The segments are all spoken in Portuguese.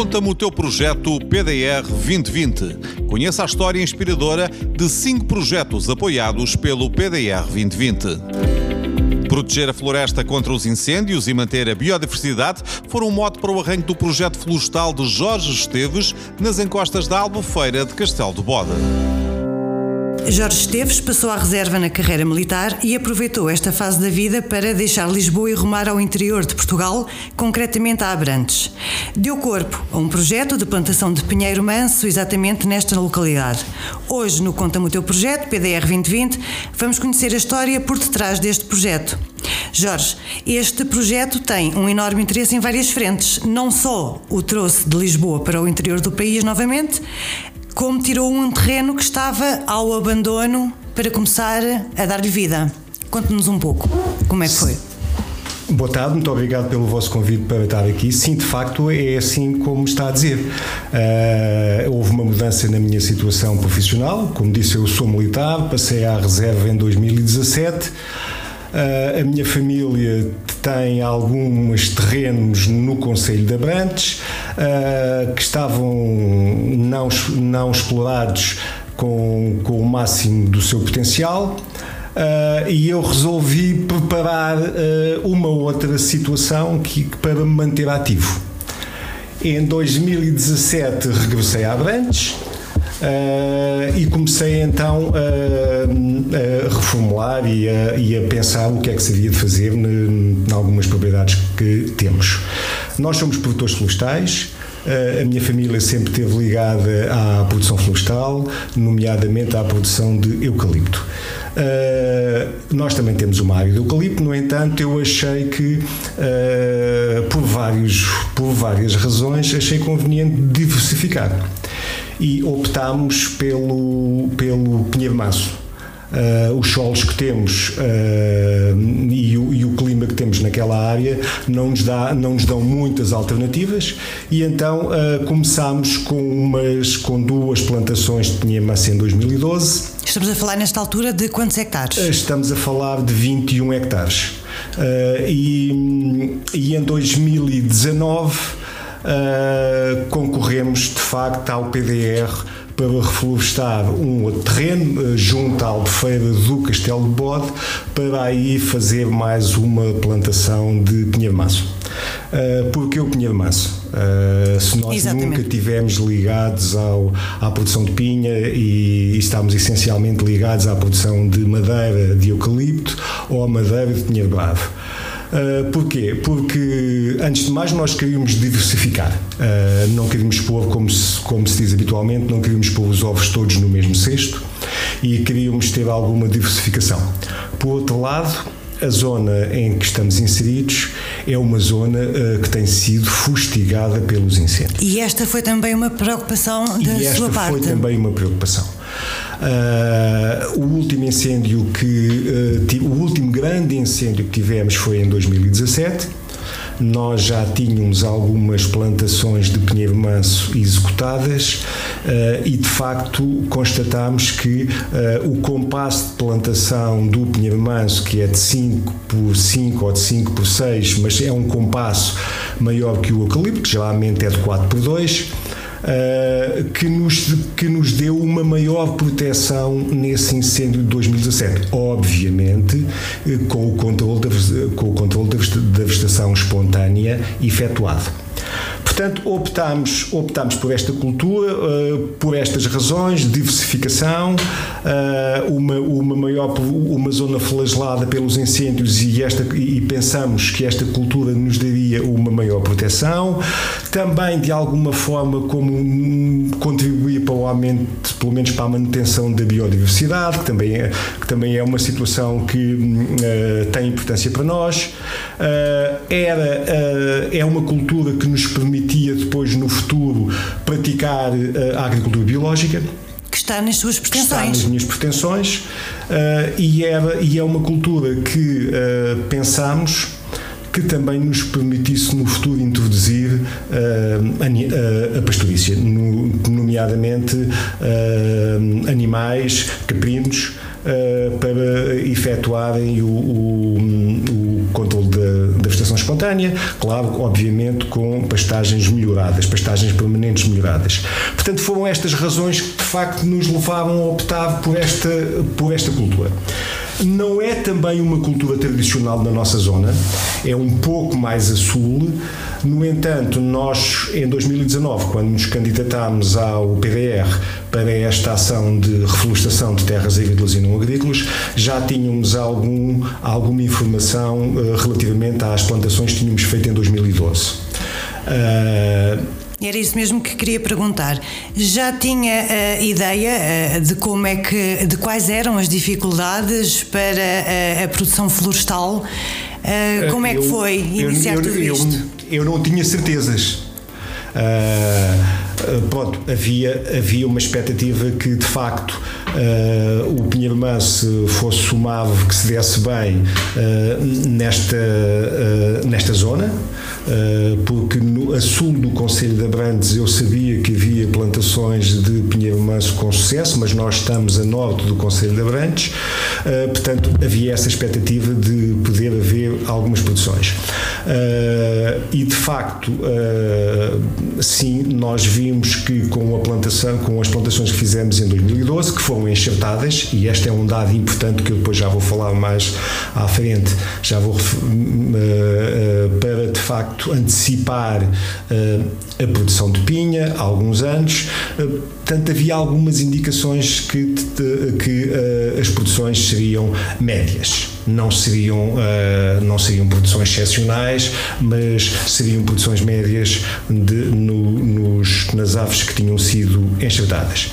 Conta-me o teu projeto PDR 2020. Conheça a história inspiradora de cinco projetos apoiados pelo PDR 2020. Proteger a floresta contra os incêndios e manter a biodiversidade foram um mote para o arranque do projeto florestal de Jorge Esteves nas encostas da Albufeira de Castelo de Bode. Jorge Esteves passou à reserva na carreira militar e aproveitou esta fase da vida para deixar Lisboa e rumar ao interior de Portugal, concretamente a Abrantes. Deu corpo a um projeto de plantação de pinheiro manso exatamente nesta localidade. Hoje, no Conta-me o teu projeto, PDR 2020, vamos conhecer a história por detrás deste projeto. Jorge, este projeto tem um enorme interesse em várias frentes. Não só o trouxe de Lisboa para o interior do país novamente, como tirou um terreno que estava ao abandono para começar a dar-lhe vida. Conte-nos um pouco como é que foi. Boa tarde, muito obrigado pelo vosso convite para estar aqui. Sim, de facto, é assim como está a dizer. Uh, houve uma mudança na minha situação profissional. Como disse, eu sou militar, passei à reserva em 2017. Uh, a minha família tem alguns terrenos no Conselho de Abrantes uh, que estavam não, não explorados com, com o máximo do seu potencial. Uh, e eu resolvi preparar uma outra situação que, para me manter ativo. Em 2017 regressei a Abrantes, Uh, e comecei então a, a reformular e a, e a, pensar o que é que se havia de fazer em algumas propriedades que temos. Nós somos produtores florestais, uh, a minha família sempre esteve ligada à produção florestal, nomeadamente à produção de eucalipto. Uh, nós também temos uma área de eucalipto, no entanto, eu achei que, uh, por, vários, por várias razões, achei conveniente diversificar e optámos pelo, pelo Pinheiro Maço. Uh, os solos que temos uh, e, o, e, o, clima que temos naquela área não nos, dá, não nos dão muitas alternativas e então uh, começámos com, umas, com duas plantações de pinheiro-maço em 2012. Estamos a falar nesta altura de quantos hectares? Estamos a falar de 21 hectares. e, e em 2019 uh, concorremos de facto ao PDR para reflorestar um outro terreno uh, junto à albufeira do Castelo de Bode para aí fazer mais uma plantação de pinheiro maço. Uh, porque o pinheiro maço? Uh, se nós Exatamente. nunca estivermos ligados ao, à produção de pinha e, e estamos essencialmente ligados à produção de madeira de eucalipto ou à madeira de pinheiro bravo. Uh, porquê? Porque, antes de mais, nós queríamos diversificar. Uh, não queríamos pôr, como se, como se diz habitualmente, não queríamos pôr os ovos todos no mesmo cesto e queríamos ter alguma diversificação. Por outro lado, a zona em que estamos inseridos é uma zona uh, que tem sido fustigada pelos incêndios. E esta foi também uma preocupação da sua parte? foi também uma preocupação. Uh, o último incêndio que uh, o último grande incêndio que tivemos foi em 2017 nós já tínhamos algumas plantações de pinheiro manso executadas uh, e de facto constatámos que o compasso de plantação do pinheiro manso, que é de 5 por 5 ou de 5 por 6, mas é um compasso maior que o eucalipto, que geralmente é de 4 por 2, uh, que, nos, que nos deu uma maior proteção nesse incêndio de 2017. Obviamente, eh, com o controle da, com o controle da vegetação espontânea efetuado. Portanto, optámos, por esta cultura, uh, por estas razões, diversificação, uh, uma, uma maior, uma zona flagelada pelos incêndios e, esta, e pensamos que esta cultura nos daria uma maior proteção, também de alguma forma como contribuir para o aumento, pelo menos para a manutenção da biodiversidade, que também é, que também é uma situação que uh, tem importância para nós. era, é uma cultura que nos permite permitia depois no futuro praticar uh, a agricultura biológica que está nas suas pretensões. está nas minhas pretensões uh, e, era, e é uma cultura que uh, pensamos que também nos permitisse no futuro introduzir uh, a, a pastorícia, no, nomeadamente animais caprinos para efetuarem o, o, o espontânea claro, obviamente com pastagens melhoradas, pastagens permanentes melhoradas. Portanto, foram estas razões que de facto nos levaram a optar por esta, por esta cultura. Não é também uma cultura tradicional na nossa zona, é um pouco mais a sul. No entanto, nós em 2019, quando nos candidatámos ao PDR para esta ação de reflorestação de terras agrícolas e não agrícolas, já tínhamos algum, alguma informação uh, relativamente às plantações que tínhamos feito em 2012. Uh, era isso mesmo que queria perguntar. Já tinha a ideia de como é que, de quais eram as dificuldades para a, a produção florestal? Como é que foi iniciar eu, eu, tudo isto? Eu, não tinha certezas. Uh, pronto, havia, havia uma expectativa que de facto uh, o Pinheiro Manso fosse somado, que se desse bem uh, nesta, nesta zona, porque no, a sul do Conselho de Abrantes eu sabia que havia plantações de Pinheiro Manso com sucesso, mas nós estamos a norte do Conselho de Abrantes, portanto havia essa expectativa de poder haver algumas produções. e de facto, sim, nós vimos que com a plantação, com as plantações que fizemos em 2012, que foram enxertadas, e este é um dado importante que eu depois já vou falar mais à frente, já vou para de facto antecipar a produção de pinha há alguns anos. Portanto, havia algumas indicações que, que as produções seriam médias não seriam, uh, não seriam produções excepcionais, mas seriam produções médias de, no, nos, nas aves que tinham sido enxertadas.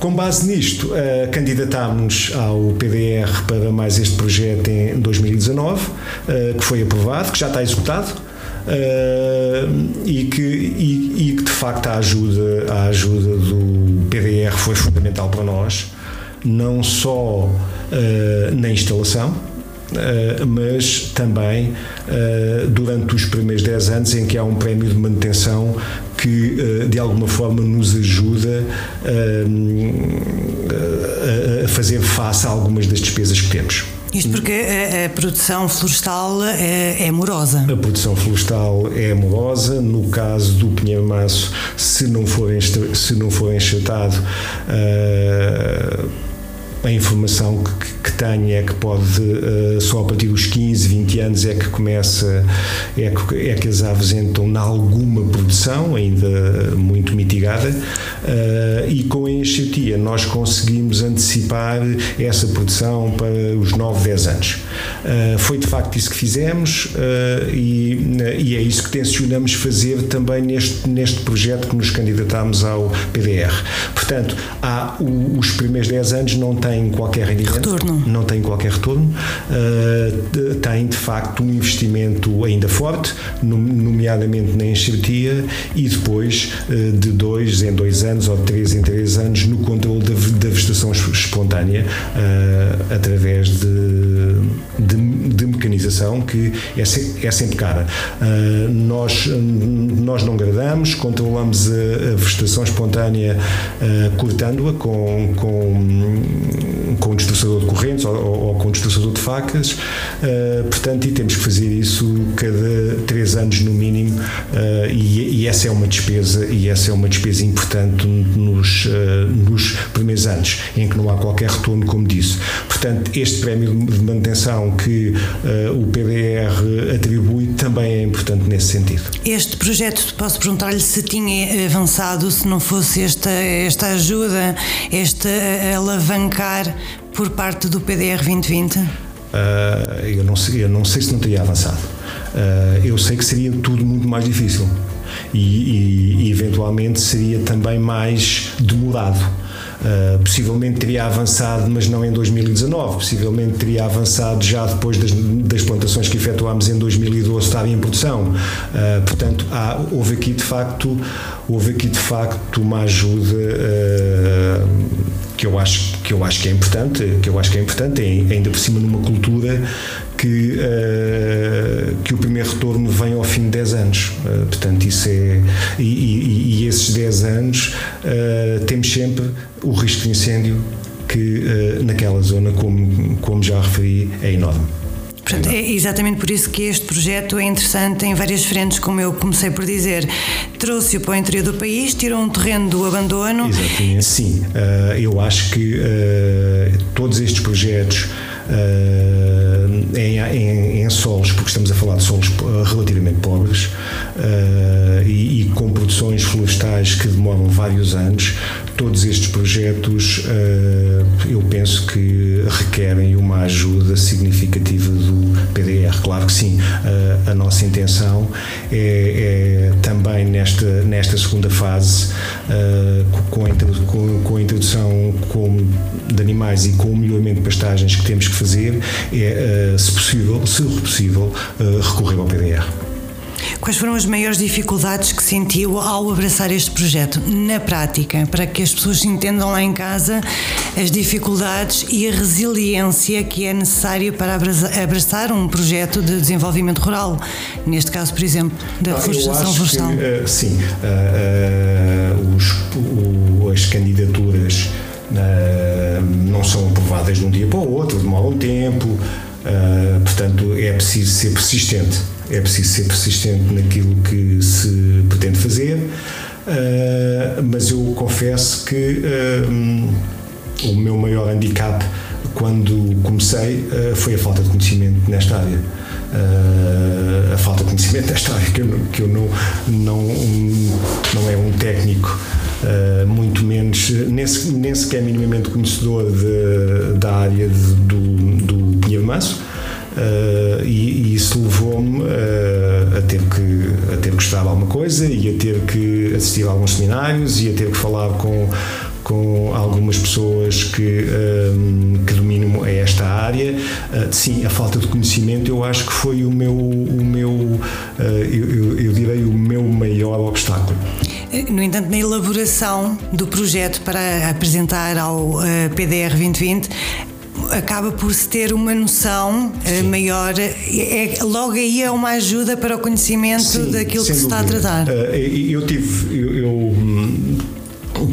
Com base nisto, uh, candidatámos ao PDR para mais este projeto em 2019, uh, que foi aprovado, que já está executado. Uh, e, que, e, e, que de facto a ajuda, a ajuda do PDR foi fundamental para nós, não só uh, na instalação, Uh, mas também uh, durante os primeiros 10 anos em que há um prémio de manutenção que uh, de alguma forma nos ajuda a fazer face a algumas das despesas que temos. Isto porque a, a produção florestal é, é, morosa. A produção florestal é morosa. No caso do Pinheiro Maço, se não for, se não for enxertado, uh, a informação que, é que pode uh, só a partir dos 15, 20 anos é que começa é que, é que as aves entram em alguma produção ainda muito mitigada uh, e com a enxertia nós conseguimos antecipar essa produção para os 9, 10 anos. Uh, foi de facto isso que fizemos e, e, é isso que tencionamos fazer também neste, neste projeto que nos candidatámos ao PDR. Portanto, há o, os primeiros 10 anos não tem tem qualquer rendimento, retorno. não tem qualquer retorno, uh, tem de facto um investimento ainda forte, nomeadamente na enxertia, e depois uh, de dois em dois anos ou de três em três anos no controle da, da vegetação espontânea uh, através de, de, que é, se, é sempre cara. nós, nós não gradamos, controlamos a, a vegetação espontânea cortando-a com, com com um de correntes ou, ou, com um destroçador de facas, uh, portanto, e temos que fazer isso cada três anos no mínimo, uh, e, e, essa é uma despesa, e essa é uma despesa importante nos, uh, nos primeiros anos, em que não há qualquer retorno, como disse. Portanto, este prémio de manutenção que o PDR atribui também é importante nesse sentido. Este projeto, posso perguntar-lhe se tinha avançado, se não fosse esta, esta ajuda, este alavancar por parte do PDR 2020? Uh, eu, não sei, eu não sei se não teria avançado. Uh, eu sei que seria tudo muito mais difícil e, e, eventualmente seria também mais demorado. Uh, possivelmente teria avançado, mas não em 2019, possivelmente teria avançado já depois das, das plantações que efetuámos em 2012 estar em produção. Uh, portanto, há, houve aqui de facto, houve aqui de facto uma ajuda uh, que eu acho que eu acho que é importante, que eu acho que é importante, ainda por cima numa cultura que, uh, que o primeiro retorno vem ao fim de 10 anos. Uh, portanto, isso é. E, e, e esses 10 anos uh, temos sempre o risco de incêndio que naquela zona, como, como já referi, é enorme. Portanto, é exatamente por isso que este projeto é interessante em várias frentes, como eu comecei por dizer. Trouxe-o para o interior do país, tirou um terreno do abandono. Exatamente. Sim, eu acho que todos estes projetos uh, em, em, em, solos, porque estamos a falar de solos relativamente pobres uh, e, e, com produções florestais que demoram vários anos, todos estes projetos eu penso que requerem uma ajuda significativa do PDR. Claro que sim, a nossa intenção é, é, também nesta, nesta segunda fase, com a, com, com a introdução com, de animais e com o melhoramento de pastagens que temos que fazer é, uh, se possível, se possível, uh, recorrer ao PDR. Quais foram as maiores dificuldades que sentiu ao abraçar este projeto na prática, para que as pessoas entendam lá em casa as dificuldades e a resiliência que é necessária para abraçar um projeto de desenvolvimento rural? Neste caso, por exemplo, da florestação florestal. Uh, sim, uh, os, o, as candidaturas uh, não são aprovadas de um dia para o outro, demoram tempo, uh, portanto é preciso ser persistente, é preciso ser persistente naquilo que se pretende fazer, uh, mas eu confesso que o meu maior handicap quando comecei foi a falta de conhecimento nesta área. A falta de conhecimento nesta área, que eu, que eu não, não, não é um técnico uh, muito menos, nem, nem sequer minimamente conhecedor de, da área de, do, do Pinheiro Manso. Uh, e, e, isso levou-me uh, a, ter que, a ter que estudar alguma coisa e a ter que assistir a alguns seminários e a ter que falar com, com algumas pessoas que, um, que dominam esta área. Uh, sim, a falta de conhecimento eu acho que foi o meu, o meu uh, eu, eu, direi, o meu maior obstáculo. No entanto, na elaboração do projeto para apresentar ao uh, PDR 2020, acaba por se ter uma noção Sim. maior. É, logo aí é uma ajuda para o conhecimento Sim, daquilo que se está a tratar. eu tive. Eu, eu, hum,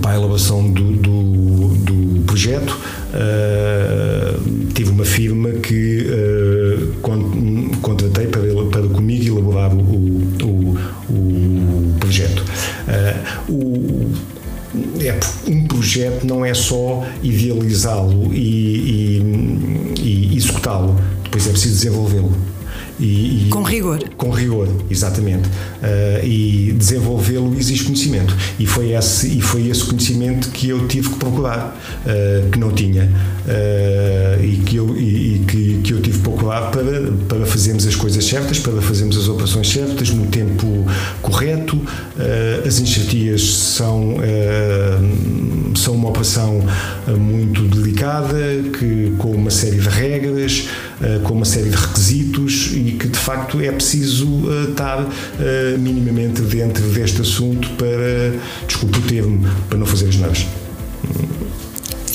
para a elaboração do, do, do projeto, uh, tive uma firma que uh, projeto não é só idealizá-lo e, e, e executá-lo, depois é preciso desenvolvê-lo. E, e, com rigor. Com rigor, exatamente. Uh, e desenvolvê-lo exige conhecimento. E foi, esse, e foi esse conhecimento que eu tive que procurar, uh, que não tinha, uh, e, que eu, e, e que, que, eu tive que procurar para, para fazermos as coisas certas, para fazermos as operações certas, no tempo correto. as enxertias são, são uma operação muito delicada, que, com uma série de regras, com uma série de requisitos e que de facto é preciso uh, estar minimamente dentro deste assunto para, desculpe o termo, para não fazer as neiras.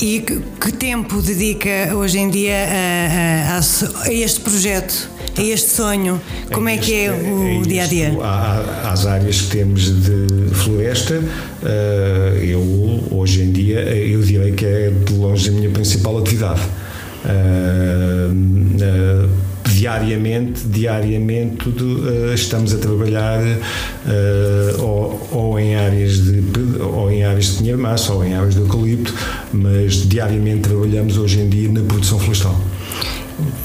E que, que, tempo dedica hoje em dia a, a, a, este projeto, a este sonho? Como é, que é o é dia a dia? Há, às áreas que temos de floresta, eu hoje em dia eu direi que é de longe a minha principal atividade. Uh, diariamente, diariamente estamos a trabalhar ou, ou, em áreas de ou em áreas de pinheiro massa ou em áreas de eucalipto, mas diariamente trabalhamos hoje em dia na produção florestal.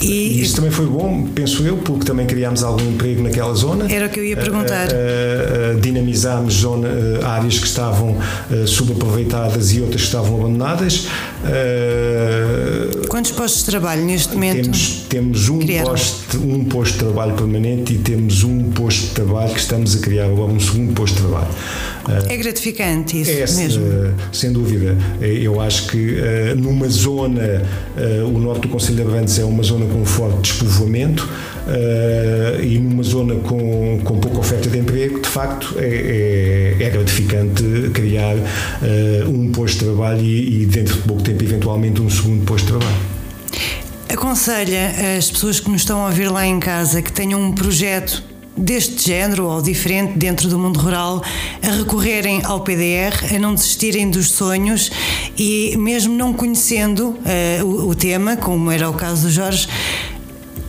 E isso também foi bom, penso eu, porque também criámos algum emprego naquela zona. Era o que eu ia perguntar. Uh, uh, dinamizámos zona, áreas que estavam subaproveitadas e outras que estavam abandonadas. Quantos postos de trabalho neste momento? Temos, temos um, posto, um posto de trabalho permanente e temos um posto de trabalho que estamos a criar agora, um segundo posto de trabalho. É gratificante isso é, mesmo. sem dúvida. Eu acho que numa zona, o norte do Conselho de Abrantes é uma zona com forte despovoamento uh, e numa zona com, com pouca oferta de emprego, de facto é, é, é gratificante criar uh, um posto de trabalho e, e dentro de pouco tempo eventualmente um segundo posto de trabalho. Aconselha as pessoas que nos estão a ouvir lá em casa que tenham um projeto deste género ou diferente dentro do mundo rural a recorrerem ao PDR, a não desistirem dos sonhos e mesmo não conhecendo uh, o, o tema, como era o caso do Jorge,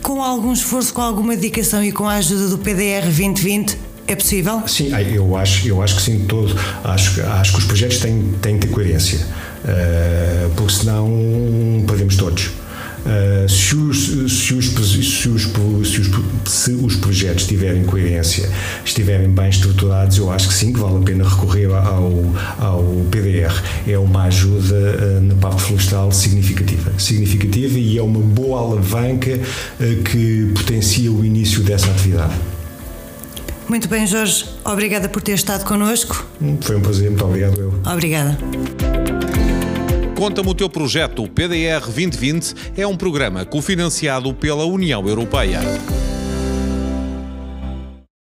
Com algum esforço, com alguma dedicação e com a ajuda do PDR 2020, é possível? Sim, eu acho, eu acho que sim, todo. Acho, acho que os projetos têm, têm de ter coerência, uh, porque senão perdemos todos. Uh, se, os, se, os, se, os, se, os, se os projetos tiverem coerência, estiverem bem estruturados, eu acho que sim, que vale a pena recorrer ao, ao PDR. É uma ajuda uh, na parte florestal significativa. Significativa e é uma boa alavanca uh, que potencia o início dessa atividade. Muito bem, Jorge. Obrigada por ter estado connosco. Foi um prazer, muito obrigado eu. Obrigada. Conta-me o teu projeto. O PDR 2020 é um programa cofinanciado pela União Europeia.